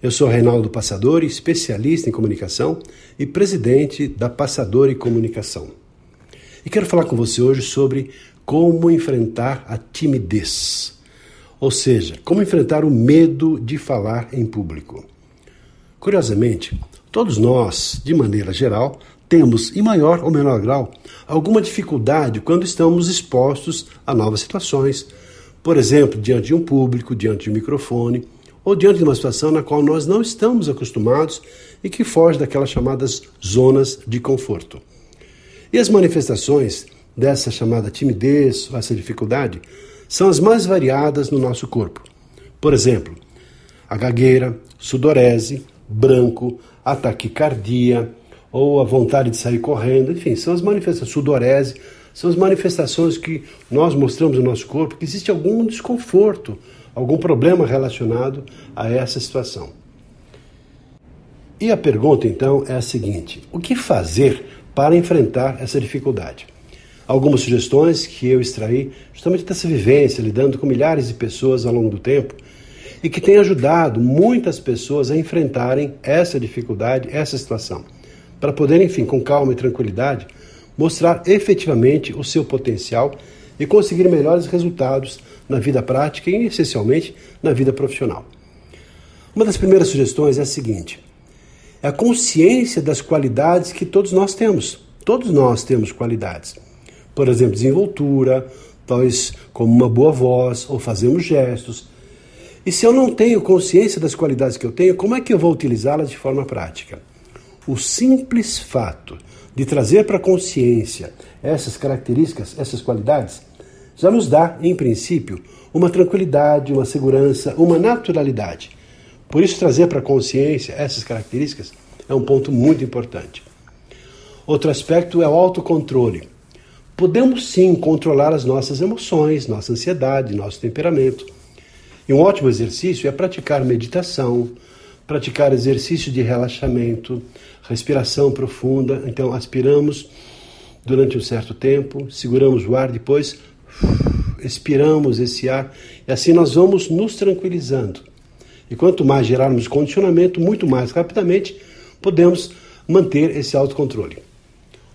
Eu sou Reinaldo Passadori, especialista em comunicação e presidente da Passadori Comunicação. E quero falar com você hoje sobre como enfrentar a timidez, ou seja, como enfrentar o medo de falar em público. Curiosamente, todos nós, de maneira geral, temos, em maior ou menor grau, alguma dificuldade quando estamos expostos a novas situações, por exemplo, diante de um público, diante de um microfone ou diante de uma situação na qual nós não estamos acostumados e que foge daquelas chamadas zonas de conforto. E as manifestações dessa chamada timidez, essa dificuldade, são as mais variadas no nosso corpo. Por exemplo, a gagueira, sudorese, branco, a taquicardia, ou a vontade de sair correndo, enfim, são as manifestações, sudorese, são as manifestações que nós mostramos no nosso corpo que existe algum desconforto, algum problema relacionado a essa situação. E a pergunta então é a seguinte: o que fazer para enfrentar essa dificuldade? Algumas sugestões que eu extraí justamente dessa vivência, lidando com milhares de pessoas ao longo do tempo, e que tem ajudado muitas pessoas a enfrentarem essa dificuldade, essa situação, para poder, enfim, com calma e tranquilidade, mostrar efetivamente o seu potencial e conseguir melhores resultados na vida prática e, essencialmente, na vida profissional. Uma das primeiras sugestões é a seguinte: é a consciência das qualidades que todos nós temos. Todos nós temos qualidades. Por exemplo, desenvoltura, talvez como uma boa voz, ou fazemos gestos. E se eu não tenho consciência das qualidades que eu tenho, como é que eu vou utilizá-las de forma prática? O simples fato de trazer para a consciência essas características, essas qualidades, já nos dá, em princípio, uma tranquilidade, uma segurança, uma naturalidade. Por isso, trazer para a consciência essas características é um ponto muito importante. Outro aspecto é o autocontrole. Podemos sim controlar as nossas emoções, nossa ansiedade, nosso temperamento. E um ótimo exercício é praticar meditação, praticar exercício de relaxamento, respiração profunda. Então, aspiramos durante um certo tempo, seguramos o ar, depois expiramos esse ar e assim nós vamos nos tranquilizando. E quanto mais gerarmos condicionamento, muito mais rapidamente podemos manter esse autocontrole.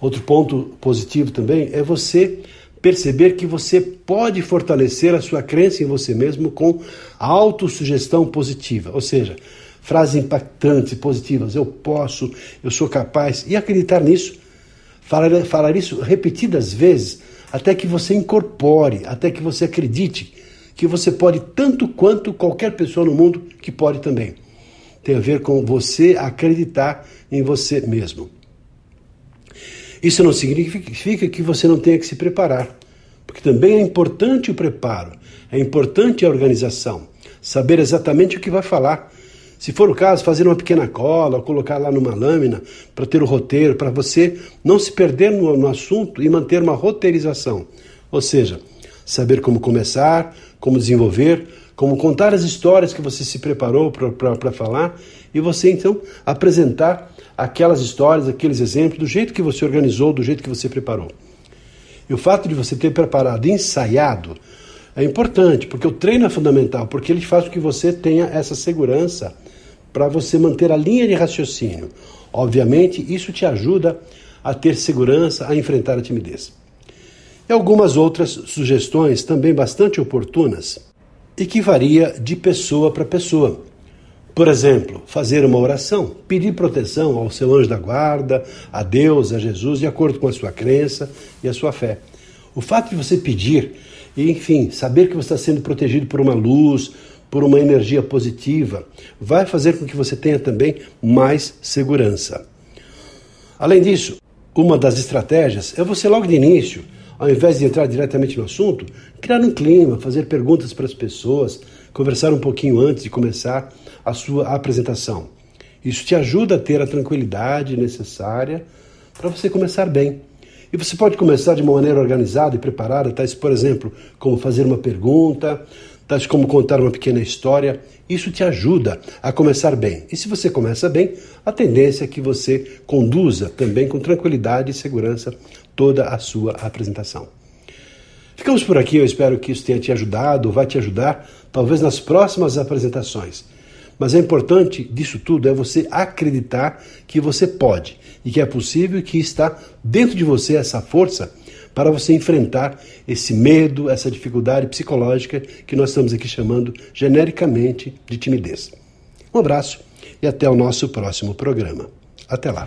Outro ponto positivo também é você perceber que você pode fortalecer a sua crença em você mesmo com autossugestão positiva, ou seja, frases impactantes positivas, eu posso, eu sou capaz, e acreditar nisso, falar, falar isso repetidas vezes, até que você incorpore, até que você acredite que você pode tanto quanto qualquer pessoa no mundo que pode também. Tem a ver com você acreditar em você mesmo. Isso não significa que você não tenha que se preparar, porque também é importante o preparo, é importante a organização, saber exatamente o que vai falar, se for o caso, fazer uma pequena cola, colocar lá numa lâmina para ter o roteiro, para você não se perder no, no assunto e manter uma roteirização. Ou seja, saber como começar, como desenvolver, como contar as histórias que você se preparou para falar e você então apresentar aquelas histórias, aqueles exemplos do jeito que você organizou, do jeito que você preparou. E o fato de você ter preparado, ensaiado, é importante, porque o treino é fundamental, porque ele faz com que você tenha essa segurança para você manter a linha de raciocínio. Obviamente, isso te ajuda a ter segurança, a enfrentar a timidez. E algumas outras sugestões também bastante oportunas e que varia de pessoa para pessoa. Por exemplo, fazer uma oração, pedir proteção ao seu anjo da guarda, a Deus, a Jesus, de acordo com a sua crença e a sua fé. O fato de você pedir, e, enfim, saber que você está sendo protegido por uma luz, por uma energia positiva, vai fazer com que você tenha também mais segurança. Além disso, uma das estratégias é você logo de início, ao invés de entrar diretamente no assunto, criar um clima, fazer perguntas para as pessoas, conversar um pouquinho antes de começar a sua apresentação. Isso te ajuda a ter a tranquilidade necessária para você começar bem. E você pode começar de uma maneira organizada e preparada, tais, por exemplo, como fazer uma pergunta, tais como contar uma pequena história. Isso te ajuda a começar bem. E se você começa bem, a tendência é que você conduza também com tranquilidade e segurança toda a sua apresentação. Ficamos por aqui, eu espero que isso tenha te ajudado, vai te ajudar, talvez nas próximas apresentações. Mas é importante disso tudo é você acreditar que você pode e que é possível e que está dentro de você essa força para você enfrentar esse medo, essa dificuldade psicológica que nós estamos aqui chamando genericamente de timidez. Um abraço e até o nosso próximo programa. Até lá.